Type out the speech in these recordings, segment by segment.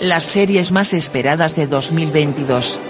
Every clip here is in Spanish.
las series más esperadas de 2022.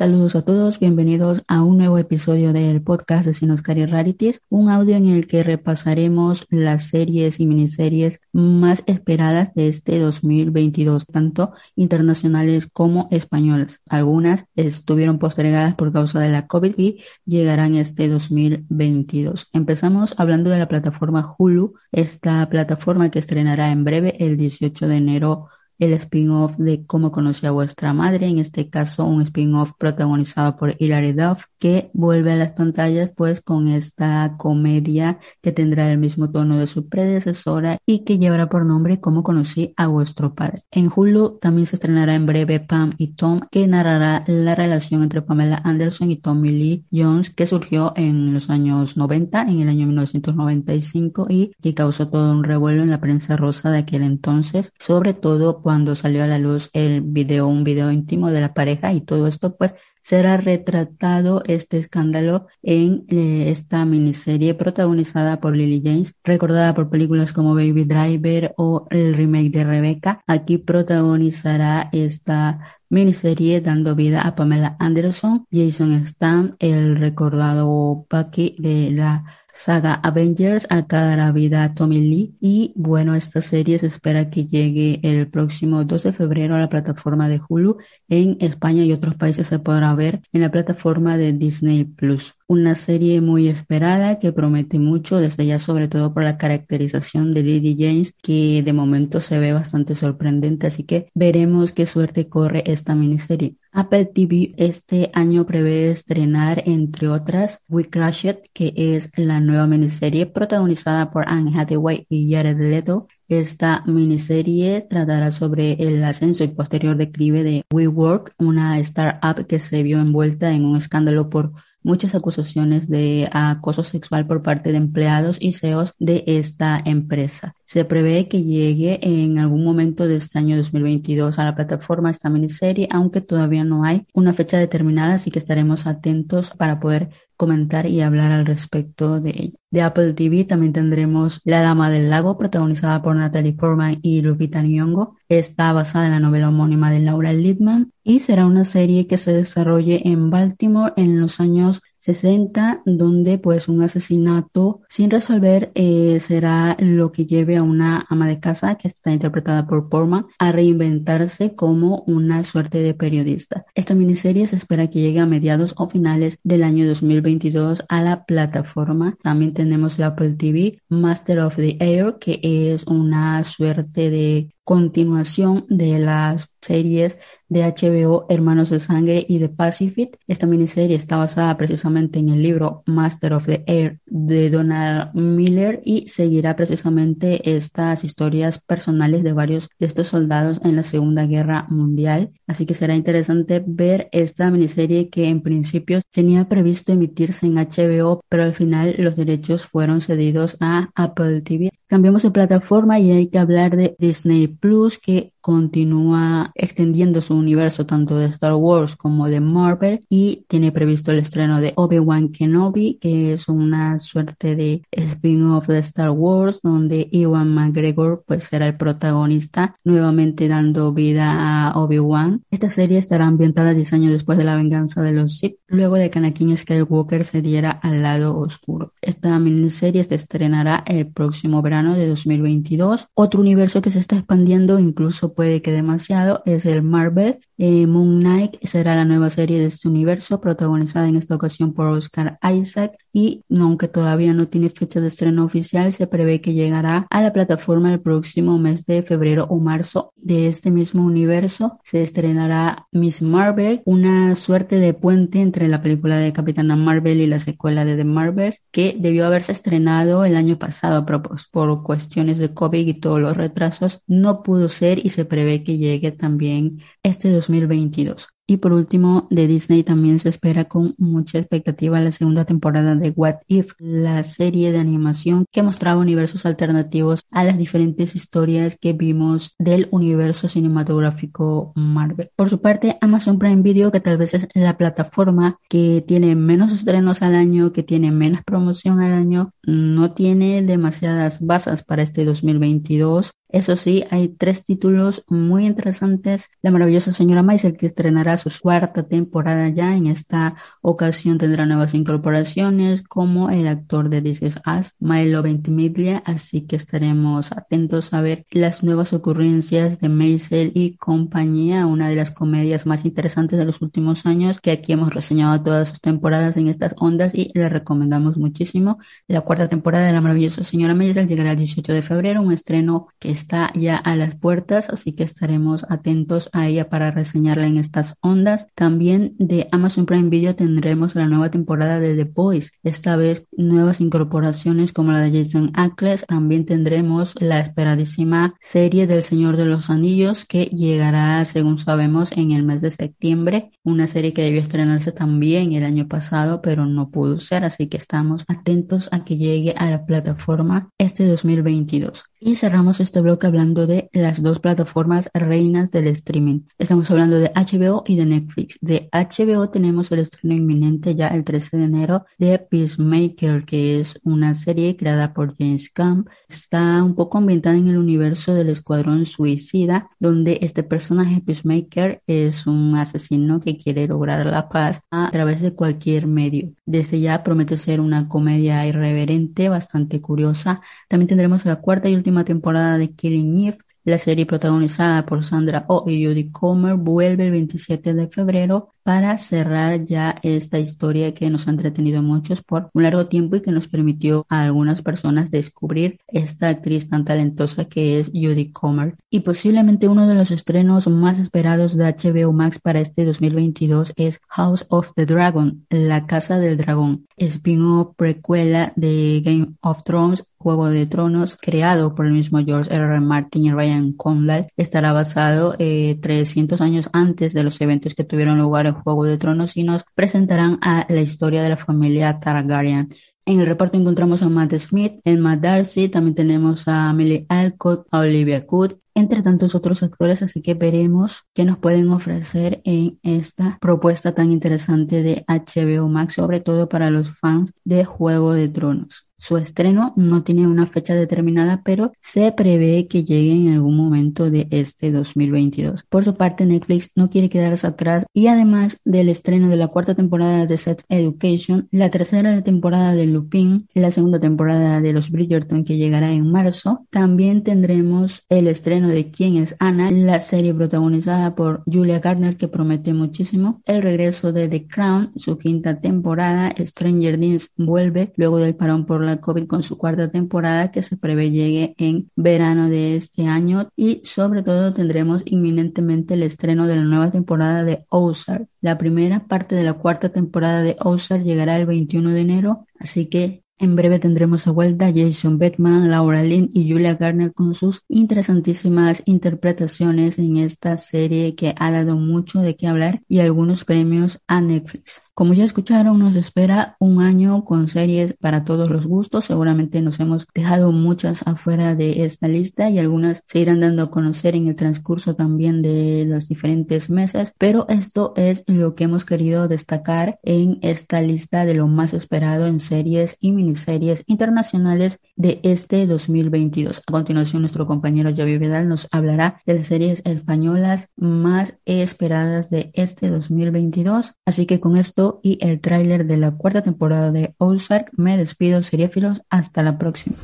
Saludos a todos, bienvenidos a un nuevo episodio del podcast de Sinoscari Rarities, un audio en el que repasaremos las series y miniseries más esperadas de este 2022, tanto internacionales como españolas. Algunas estuvieron postergadas por causa de la COVID y llegarán este 2022. Empezamos hablando de la plataforma Hulu, esta plataforma que estrenará en breve el 18 de enero el spin-off de Cómo conocí a vuestra madre, en este caso un spin-off protagonizado por Hilary Duff, que vuelve a las pantallas pues con esta comedia que tendrá el mismo tono de su predecesora y que llevará por nombre Cómo conocí a vuestro padre. En Hulu también se estrenará en breve Pam y Tom, que narrará la relación entre Pamela Anderson y Tommy Lee Jones, que surgió en los años 90, en el año 1995, y que causó todo un revuelo en la prensa rosa de aquel entonces, sobre todo cuando salió a la luz el video, un video íntimo de la pareja y todo esto pues será retratado este escándalo en eh, esta miniserie protagonizada por Lily James, recordada por películas como Baby Driver o el remake de Rebecca. Aquí protagonizará esta miniserie dando vida a Pamela Anderson, Jason Statham, el recordado Bucky de la saga Avengers a cada vida Tommy Lee. Y bueno esta serie se espera que llegue el próximo 2 de febrero a la plataforma de Hulu en España y otros países se podrá ver en la plataforma de Disney Plus una serie muy esperada que promete mucho desde ya sobre todo por la caracterización de Lily James que de momento se ve bastante sorprendente así que veremos qué suerte corre esta miniserie. Apple TV este año prevé estrenar entre otras We Crashed que es la nueva miniserie protagonizada por Anne Hathaway y Jared Leto esta miniserie tratará sobre el ascenso y posterior declive de WeWork, una startup que se vio envuelta en un escándalo por muchas acusaciones de acoso sexual por parte de empleados y CEOs de esta empresa. Se prevé que llegue en algún momento de este año 2022 a la plataforma esta miniserie, aunque todavía no hay una fecha determinada, así que estaremos atentos para poder comentar y hablar al respecto de ella. De Apple TV también tendremos La Dama del Lago, protagonizada por Natalie Portman y Lupita Nyong'o. Está basada en la novela homónima de Laura Littman y será una serie que se desarrolle en Baltimore en los años 60, donde pues un asesinato sin resolver eh, será lo que lleve a una ama de casa que está interpretada por Portman a reinventarse como una suerte de periodista. Esta miniserie se espera que llegue a mediados o finales del año 2022 a la plataforma. También tenemos la Apple TV Master of the Air, que es una suerte de continuación de las series de HBO Hermanos de Sangre y de Pacific. Esta miniserie está basada precisamente en el libro Master of the Air de Donald Miller y seguirá precisamente estas historias personales de varios de estos soldados en la Segunda Guerra Mundial. Así que será interesante ver esta miniserie que en principio tenía previsto emitirse en HBO, pero al final los derechos fueron cedidos a Apple TV. Cambiamos de plataforma y hay que hablar de Disney Plus que continúa extendiendo su universo tanto de Star Wars como de Marvel y tiene previsto el estreno de Obi-Wan Kenobi que es una suerte de spin-off de Star Wars donde Ewan McGregor pues será el protagonista nuevamente dando vida a Obi-Wan. Esta serie estará ambientada 10 años después de la venganza de los Sith luego de que Anakin Skywalker se diera al lado oscuro. Esta miniserie se estrenará el próximo verano de 2022. Otro universo que se está expandiendo incluso puede que demasiado, es el Marvel. Eh, Moon Knight será la nueva serie de este universo, protagonizada en esta ocasión por Oscar Isaac y aunque todavía no tiene fecha de estreno oficial, se prevé que llegará a la plataforma el próximo mes de febrero o marzo de este mismo universo. Se estrenará Miss Marvel, una suerte de puente entre la película de Capitana Marvel y la secuela de The Marvels, que debió haberse estrenado el año pasado, pero pues, por cuestiones de COVID y todos los retrasos no pudo ser y se prevé que llegue también este 2022. Y por último, de Disney también se espera con mucha expectativa la segunda temporada de What If, la serie de animación que mostraba universos alternativos a las diferentes historias que vimos del universo cinematográfico Marvel. Por su parte, Amazon Prime Video, que tal vez es la plataforma que tiene menos estrenos al año, que tiene menos promoción al año, no tiene demasiadas bases para este 2022 Eso sí, hay tres títulos muy interesantes. La maravillosa señora Maisel, que estrenará su cuarta temporada ya. En esta ocasión tendrá nuevas incorporaciones, como el actor de This Is Us, Milo Ventimiglia. Así que estaremos atentos a ver las nuevas ocurrencias de Maisel y compañía, una de las comedias más interesantes de los últimos años, que aquí hemos reseñado todas sus temporadas en estas ondas y le recomendamos muchísimo. La cuarta temporada de La maravillosa señora Maisel llegará el 18 de febrero, un estreno que está ya a las puertas, así que estaremos atentos a ella para reseñarla en estas ondas. También de Amazon Prime Video tendremos la nueva temporada de The Boys, esta vez nuevas incorporaciones como la de Jason Ackles. También tendremos la esperadísima serie del Señor de los Anillos que llegará, según sabemos, en el mes de septiembre, una serie que debió estrenarse también el año pasado, pero no pudo ser, así que estamos atentos a que llegue a la plataforma este 2022. Y cerramos este bloque hablando de las dos plataformas reinas del streaming. Estamos hablando de HBO y de Netflix. De HBO tenemos el estreno inminente ya el 13 de enero de Peacemaker, que es una serie creada por James Camp. Está un poco ambientada en el universo del Escuadrón Suicida, donde este personaje Peacemaker es un asesino que quiere lograr la paz a través de cualquier medio. Desde ya promete ser una comedia irreverente, bastante curiosa. También tendremos la cuarta y última temporada de Killing Eve, la serie protagonizada por Sandra Oh y Judy Comer vuelve el 27 de febrero para cerrar ya esta historia que nos ha entretenido muchos por un largo tiempo y que nos permitió a algunas personas descubrir esta actriz tan talentosa que es Judy Comer. Y posiblemente uno de los estrenos más esperados de HBO Max para este 2022 es House of the Dragon, La Casa del Dragón, spin-off precuela de Game of Thrones Juego de Tronos, creado por el mismo George R. R. Martin y Ryan Condal, estará basado eh, 300 años antes de los eventos que tuvieron lugar Juego de Tronos y nos presentarán a la historia de la familia Targaryen. En el reparto encontramos a Matt Smith, Emma Darcy, también tenemos a Millie Alcott, a Olivia Cook, entre tantos otros actores, así que veremos qué nos pueden ofrecer en esta propuesta tan interesante de HBO Max, sobre todo para los fans de Juego de Tronos. Su estreno no tiene una fecha determinada, pero se prevé que llegue en algún momento de este 2022. Por su parte, Netflix no quiere quedarse atrás y además del estreno de la cuarta temporada de Sex Education, la tercera temporada de Lupin, la segunda temporada de Los Bridgerton que llegará en marzo, también tendremos el estreno de Quién es Anna, la serie protagonizada por Julia Gardner que promete muchísimo, el regreso de The Crown, su quinta temporada, Stranger Things vuelve luego del parón por la COVID con su cuarta temporada que se prevé llegue en verano de este año y sobre todo tendremos inminentemente el estreno de la nueva temporada de Ozark. La primera parte de la cuarta temporada de Ozark llegará el 21 de enero, así que en breve tendremos a vuelta Jason Beckman, Laura Lynn y Julia Garner con sus interesantísimas interpretaciones en esta serie que ha dado mucho de qué hablar y algunos premios a Netflix. Como ya escucharon, nos espera un año con series para todos los gustos. Seguramente nos hemos dejado muchas afuera de esta lista y algunas se irán dando a conocer en el transcurso también de los diferentes meses. Pero esto es lo que hemos querido destacar en esta lista de lo más esperado en series y miniseries internacionales de este 2022. A continuación, nuestro compañero Javier Vidal nos hablará de las series españolas más esperadas de este 2022. Así que con esto y el tráiler de la cuarta temporada de Ozark. Me despido, seriéfilos. Hasta la próxima.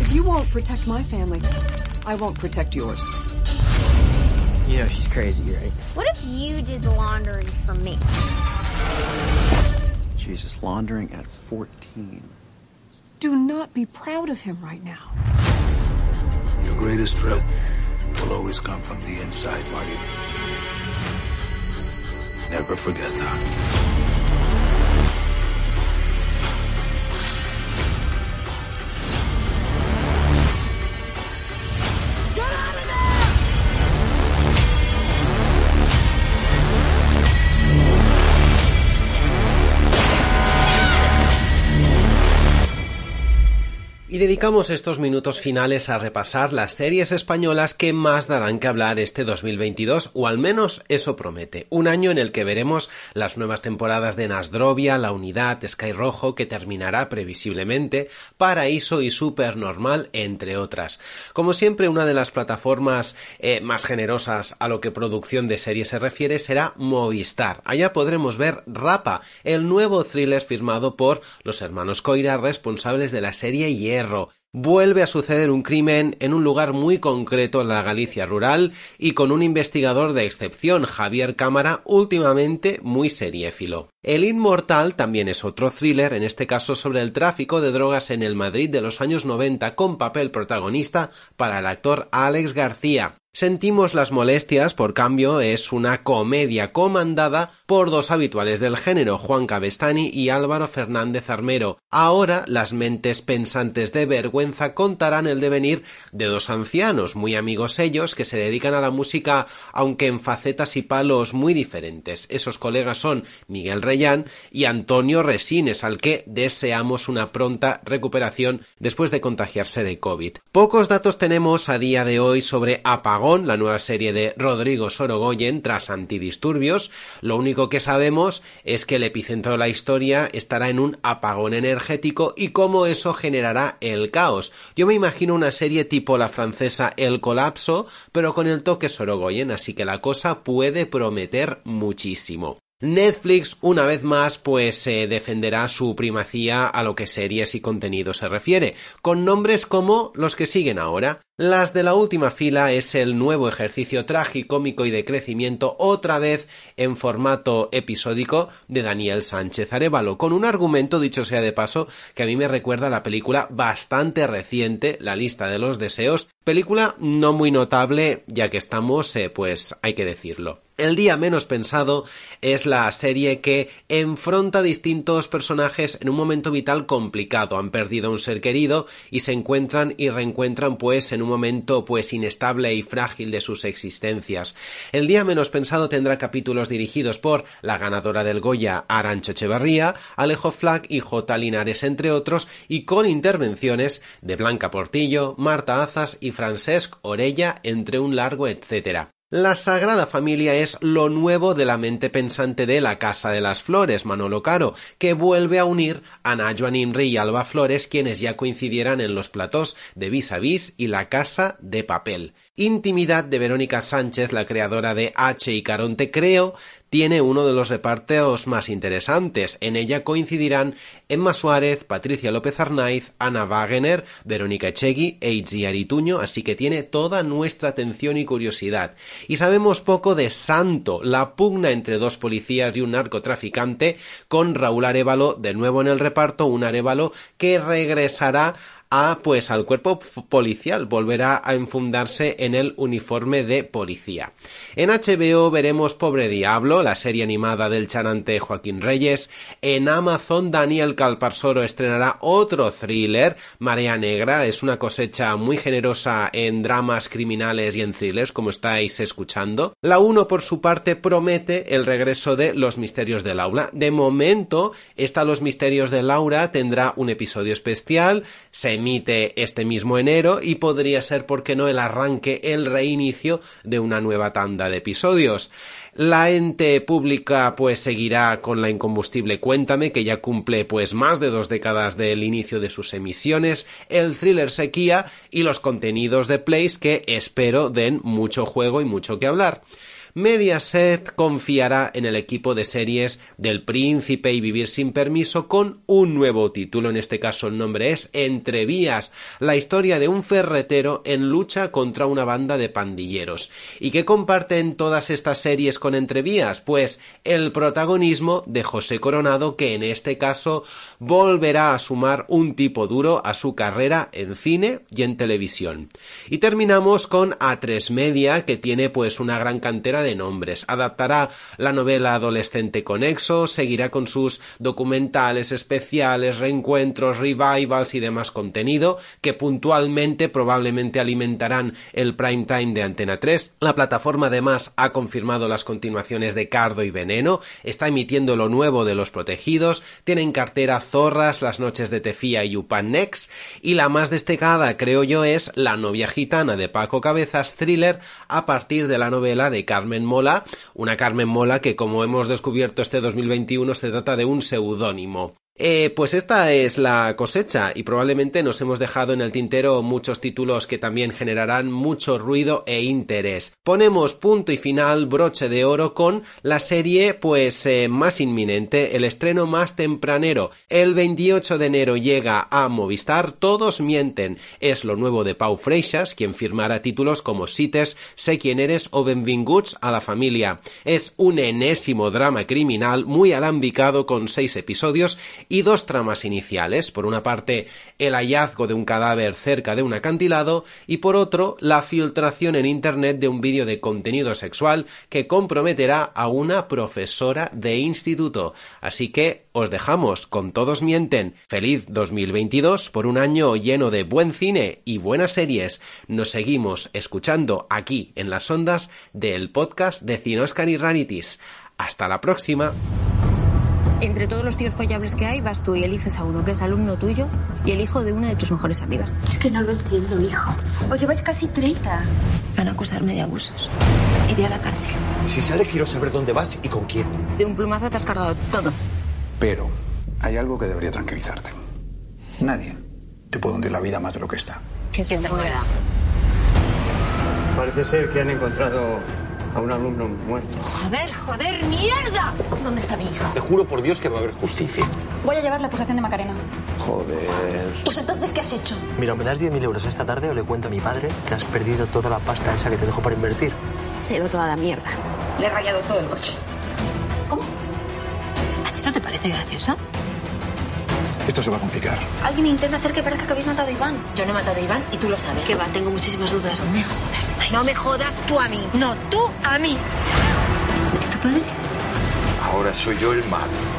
If you won't protect my family, I won't protect yours. You know she's crazy, right? What if you did the laundering for me? Jesus, laundering at 14. Do not be proud of him right now. Your greatest threat will always come from the inside, Marty. Never forget that. Dedicamos estos minutos finales a repasar las series españolas que más darán que hablar este 2022, o al menos eso promete. Un año en el que veremos las nuevas temporadas de Nasdrovia, La Unidad, Sky Rojo, que terminará previsiblemente, Paraíso y Supernormal, entre otras. Como siempre, una de las plataformas eh, más generosas a lo que producción de series se refiere será Movistar. Allá podremos ver Rapa, el nuevo thriller firmado por los hermanos Coira, responsables de la serie Hierro Vuelve a suceder un crimen en un lugar muy concreto en la Galicia rural y con un investigador de excepción, Javier Cámara, últimamente muy seriéfilo. El Inmortal también es otro thriller, en este caso sobre el tráfico de drogas en el Madrid de los años 90 con papel protagonista para el actor Alex García. Sentimos las molestias, por cambio, es una comedia comandada por dos habituales del género, Juan Cabestani y Álvaro Fernández Armero. Ahora las mentes pensantes de vergüenza contarán el devenir de dos ancianos, muy amigos ellos, que se dedican a la música, aunque en facetas y palos muy diferentes. Esos colegas son Miguel Reyán y Antonio Resines, al que deseamos una pronta recuperación después de contagiarse de COVID. Pocos datos tenemos a día de hoy sobre apagón la nueva serie de Rodrigo Sorogoyen tras Antidisturbios. Lo único que sabemos es que el epicentro de la historia estará en un apagón energético y cómo eso generará el caos. Yo me imagino una serie tipo la francesa El colapso, pero con el toque Sorogoyen, así que la cosa puede prometer muchísimo. Netflix, una vez más, pues defenderá su primacía a lo que series y contenido se refiere, con nombres como los que siguen ahora. Las de la última fila es el nuevo ejercicio tragicómico y de crecimiento, otra vez en formato episódico, de Daniel Sánchez Arevalo, con un argumento, dicho sea de paso, que a mí me recuerda a la película bastante reciente, La lista de los deseos, película no muy notable, ya que estamos, eh, pues hay que decirlo. El día menos pensado es la serie que enfronta distintos personajes en un momento vital complicado. Han perdido a un ser querido y se encuentran y reencuentran pues en un momento pues inestable y frágil de sus existencias. El día menos pensado tendrá capítulos dirigidos por la ganadora del Goya Arancho Echevarría, Alejo Flack y J. Linares entre otros y con intervenciones de Blanca Portillo, Marta Azas y Francesc Orella entre un largo etcétera. La Sagrada Familia es lo nuevo de la mente pensante de La Casa de las Flores, Manolo Caro, que vuelve a unir a Najuan Imri y Alba Flores, quienes ya coincidieran en los platós de Vis a Vis y La Casa de Papel. Intimidad de Verónica Sánchez, la creadora de H y Caronte Creo, tiene uno de los reparteos más interesantes. En ella coincidirán Emma Suárez, Patricia López Arnaiz, Ana Wagener, Verónica Echegui e Itziar Ituño, así que tiene toda nuestra atención y curiosidad. Y sabemos poco de Santo, la pugna entre dos policías y un narcotraficante, con Raúl Arevalo de nuevo en el reparto, un Arevalo que regresará a pues al cuerpo policial, volverá a enfundarse en el uniforme de policía. En HBO veremos Pobre Diablo, la serie animada del chanante Joaquín Reyes. En Amazon Daniel Calparsoro estrenará otro thriller, Marea Negra, es una cosecha muy generosa en dramas criminales y en thrillers, como estáis escuchando. La 1 por su parte promete el regreso de Los Misterios del Aula. De momento, esta Los Misterios de Laura tendrá un episodio especial, se emite este mismo enero y podría ser, por qué no, el arranque, el reinicio de una nueva tanda de episodios. La ente pública pues seguirá con la incombustible Cuéntame, que ya cumple pues más de dos décadas del inicio de sus emisiones, el thriller Sequía y los contenidos de Place que espero den mucho juego y mucho que hablar. Mediaset confiará en el equipo de series del Príncipe y Vivir sin Permiso con un nuevo título, en este caso el nombre es Entrevías, la historia de un ferretero en lucha contra una banda de pandilleros. ¿Y qué comparten todas estas series con Entrevías? Pues el protagonismo de José Coronado, que en este caso volverá a sumar un tipo duro a su carrera en cine y en televisión. Y terminamos con A3 Media, que tiene pues una gran cantera de nombres, adaptará la novela adolescente Conexo, seguirá con sus documentales especiales, reencuentros, revivals y demás contenido que puntualmente probablemente alimentarán el prime time de Antena 3. La plataforma además ha confirmado las continuaciones de Cardo y Veneno, está emitiendo lo nuevo de Los Protegidos, tiene en cartera Zorras, Las Noches de Tefía y Upan Next, y la más destacada creo yo es La novia gitana de Paco Cabezas Thriller a partir de la novela de Carmen Mola, una Carmen Mola que como hemos descubierto este 2021 se trata de un seudónimo. Eh, pues esta es la cosecha y probablemente nos hemos dejado en el tintero muchos títulos que también generarán mucho ruido e interés. Ponemos punto y final broche de oro con la serie pues eh, más inminente, el estreno más tempranero. El 28 de enero llega a Movistar, todos mienten. Es lo nuevo de Pau Freixas, quien firmará títulos como Sites, Sé quién eres o Benvinguts a la familia. Es un enésimo drama criminal muy alambicado con seis episodios y dos tramas iniciales. Por una parte, el hallazgo de un cadáver cerca de un acantilado y por otro, la filtración en Internet de un vídeo de contenido sexual que comprometerá a una profesora de instituto. Así que os dejamos con Todos Mienten. Feliz 2022 por un año lleno de buen cine y buenas series. Nos seguimos escuchando aquí en las ondas del podcast de Cinoscar y Rarities. Hasta la próxima. Entre todos los tíos follables que hay, vas tú y eliges a uno que es alumno tuyo y el hijo de una de tus mejores amigas. Es que no lo entiendo, hijo. Os lleváis casi 30. Van a acusarme de abusos. Iré a la cárcel. Si sale, quiero saber dónde vas y con quién. De un plumazo te has cargado todo. Pero hay algo que debería tranquilizarte. Nadie te puede hundir la vida más de lo que está. Que se muera. Parece ser que han encontrado a un alumno muerto. Joder, joder, mierda. ¿Dónde está mi hija? Te juro por Dios que va a haber justicia. Voy a llevar la acusación de Macarena. Joder. Pues entonces, ¿qué has hecho? Mira, ¿me das 10.000 euros esta tarde o le cuento a mi padre que has perdido toda la pasta esa que te dejo para invertir? Se ha ido toda la mierda. Le he rayado todo el coche. ¿Cómo? ¿A ti no te parece graciosa? Esto se va a complicar. Alguien intenta hacer que parezca que habéis matado a Iván. Yo no he matado a Iván y tú lo sabes. Que va, tengo muchísimas dudas. No me jodas. No me jodas tú a mí. No, tú a mí. ¿Es tu padre? Ahora soy yo el malo.